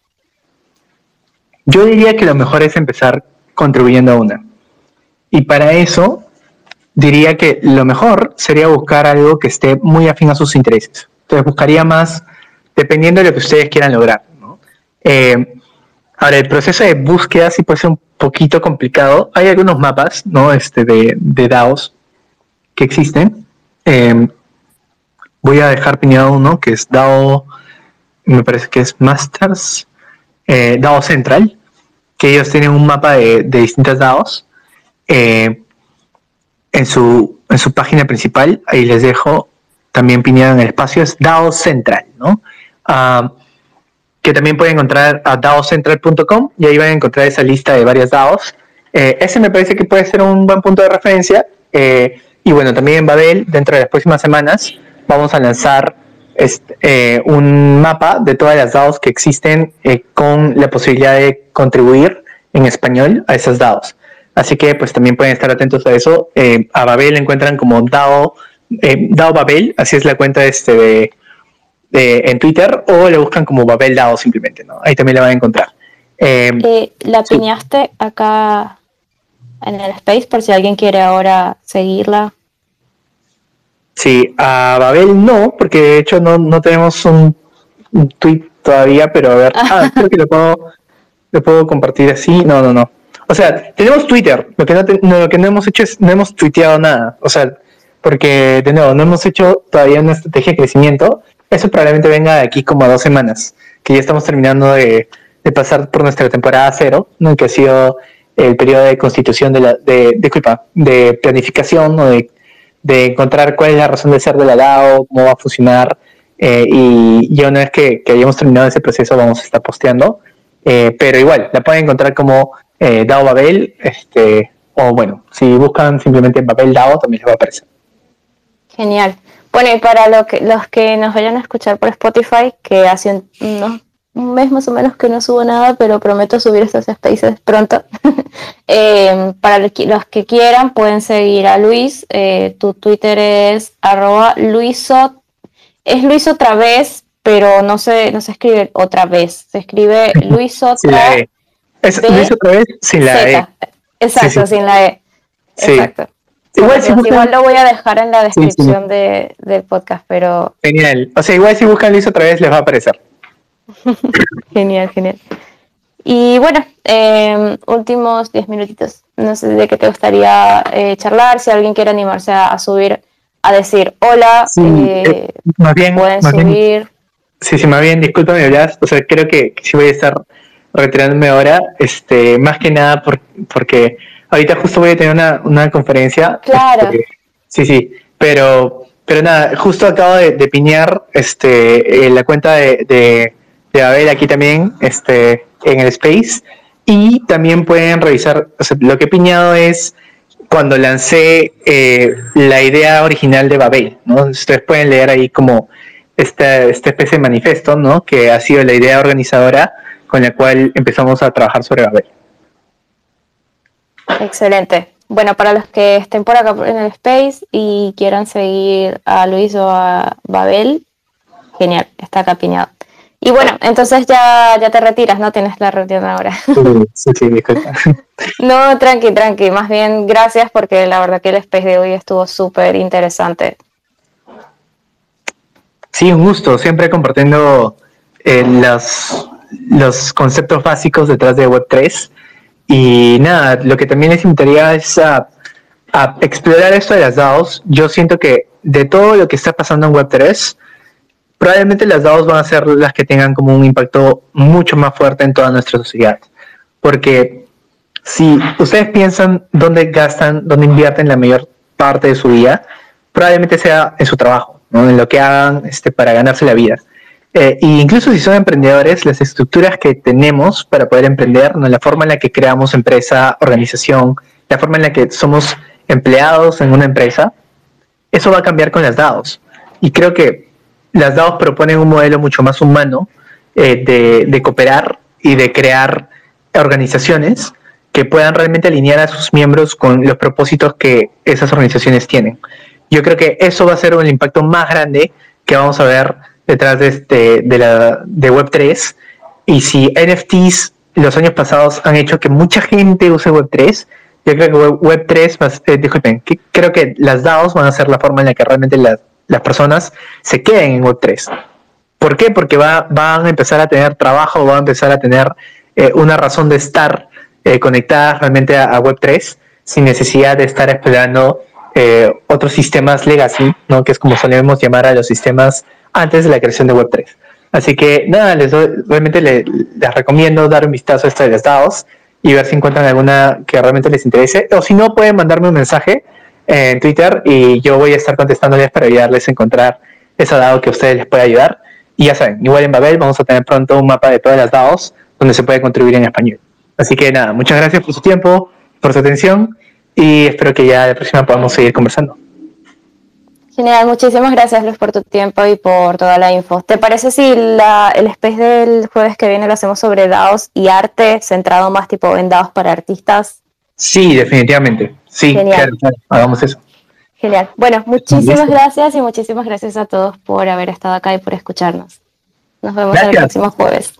Yo diría que lo mejor es empezar contribuyendo a una. Y para eso, diría que lo mejor sería buscar algo que esté muy afín a sus intereses. Entonces buscaría más, dependiendo de lo que ustedes quieran lograr. Eh, ahora, el proceso de búsqueda sí puede ser un poquito complicado. Hay algunos mapas ¿no? este, de, de DAOs que existen. Eh, voy a dejar piñado uno que es DAO, me parece que es Masters, eh, DAO Central que ellos tienen un mapa de, distintas DAOs eh, en, su, en su página principal. Ahí les dejo también piñado en el espacio, es DAO Central, ¿no? Ah, que también pueden encontrar a daocentral.com y ahí van a encontrar esa lista de varias DAOs. Eh, ese me parece que puede ser un buen punto de referencia. Eh, y bueno, también en Babel, dentro de las próximas semanas, vamos a lanzar este, un mapa de todas las DAOs que existen con la posibilidad de contribuir en español a esas DAOs. Así que pues también pueden estar atentos a eso. Eh, a Babel encuentran como DAO, eh, DAO Babel, así es la cuenta este de, en Twitter, o le buscan como Babel DAO simplemente, ¿no? Ahí también la van a encontrar. Eh, la piñaste acá en el space por si alguien quiere ahora seguirla. Sí, a Babel no, porque de hecho no, no tenemos un, un tweet todavía, pero a ver, ah, creo que lo puedo, lo puedo compartir así. No, no, no. O sea, tenemos Twitter. Lo que no, lo que no hemos hecho es, no hemos tuiteado nada. O sea, porque de nuevo, no hemos hecho todavía una estrategia de crecimiento. Eso probablemente venga de aquí como a dos semanas, que ya estamos terminando de, pasar por nuestra temporada cero, que ha sido el periodo de constitución de la, de, disculpa, de planificación o de, encontrar cuál es la razón de ser de la DAO, cómo va a funcionar. Eh, y ya una vez que, que hayamos terminado ese proceso, vamos a estar posteando eh, pero igual, la pueden encontrar como eh, DAO Babel, este, o bueno, si buscan simplemente Babel DAO también les va a aparecer. Genial. Bueno, y para lo que, los que nos vayan a escuchar por Spotify, que hace un, mes más o menos que no subo nada, pero prometo subir estos spaces pronto. Eh, para los que quieran, pueden seguir a Luis. Eh, tu Twitter es arroba luisot. Es Luis otra vez, pero no se, no se escribe otra vez. Se escribe Luis otra e. Es Luis otra vez sin la E. Exacto, sin la E. Exacto. Igual, lo voy a dejar en la descripción de, del podcast, pero... Genial. O sea, igual si buscan Luis otra vez les va a aparecer. genial, genial. Y bueno, em, últimos 10 minutitos. No sé de qué te gustaría eh, charlar, si alguien quiere animarse a, subir, a decir hola, eh, eh, más bien, pueden subir. sí, sí, más bien, discúlpame, O sea, creo que sí voy a estar retirándome ahora, este, más que nada porque ahorita justo voy a tener una, una conferencia. Claro. Este, sí, sí, pero, pero nada, justo acabo de, piñar este, la cuenta de, de, de, Abel aquí también, este, en el Space, y también pueden revisar, o sea, lo que he piñado es cuando lancé eh, la idea original de Babel, ¿no? Ustedes pueden leer ahí como esta, esta especie de manifiesto, ¿no? Que ha sido la idea organizadora con la cual empezamos a trabajar sobre Babel. Excelente. Bueno, para los que estén por acá en el Space y quieran seguir a Luis o a Babel, genial, está acá piñado. Y bueno, entonces ya, ya te retiras, ¿no? Tienes la reunión ahora. Sí, sí, disculpa. No, tranqui, tranqui. Más bien, gracias porque la verdad que el Space de hoy estuvo súper interesante. Sí, un gusto. Siempre compartiendo eh, los, los conceptos básicos detrás de Web3 y nada, lo que también les invitaría es a, explorar esto de las DAOs. Yo siento que de todo lo que está pasando en Web3, probablemente las DAOs van a ser las que tengan como un impacto mucho más fuerte en toda nuestra sociedad. Porque si ustedes piensan dónde gastan, dónde invierten la mayor parte de su vida, probablemente sea en su trabajo, ¿no? en lo que hagan este, para ganarse la vida. Eh, incluso si son emprendedores, las estructuras que tenemos para poder emprender, ¿no? la forma en la que creamos empresa, organización, la forma en la que somos empleados en una empresa, eso va a cambiar con las DAOs. Y creo que las DAOs proponen un modelo mucho más humano eh, de, de cooperar y de crear organizaciones que puedan realmente alinear a sus miembros con los propósitos que esas organizaciones tienen. Yo creo que eso va a ser un impacto más grande que vamos a ver detrás de, este, de, la, de Web3. Y si NFTs los años pasados han hecho que mucha gente use Web3, yo creo que Web3, eh, disculpen, creo que las DAOs van a ser la forma en la que realmente las, las personas se queden en Web3. ¿Por qué? Porque va, van a empezar a tener trabajo, van a empezar a tener eh, una razón de estar eh, conectadas realmente a, Web3 sin necesidad de estar esperando eh, otros sistemas legacy, ¿no? que es como solemos llamar a los sistemas antes de la creación de Web3. Así que nada, les doy, realmente les, recomiendo dar un vistazo a esto de los DAOs y ver si encuentran alguna que realmente les interese. O si no, pueden mandarme un mensaje en Twitter y yo voy a estar contestándoles para ayudarles a encontrar esa DAO que a ustedes les pueda ayudar. Y ya saben, igual en Babel vamos a tener pronto un mapa de todas las DAOs donde se puede contribuir en español. Así que nada, muchas gracias por su tiempo, por su atención y espero que ya de próxima podamos seguir conversando. Genial, muchísimas gracias Luis por tu tiempo y por toda la info. ¿Te parece si la, el space del jueves que viene lo hacemos sobre DAOs y arte, centrado más tipo en DAOs para artistas? Sí, definitivamente. Sí, Genial. hagamos eso. Genial. Bueno, muchísimas gracias y muchísimas gracias a todos por haber estado acá y por escucharnos. Nos vemos el próximo jueves.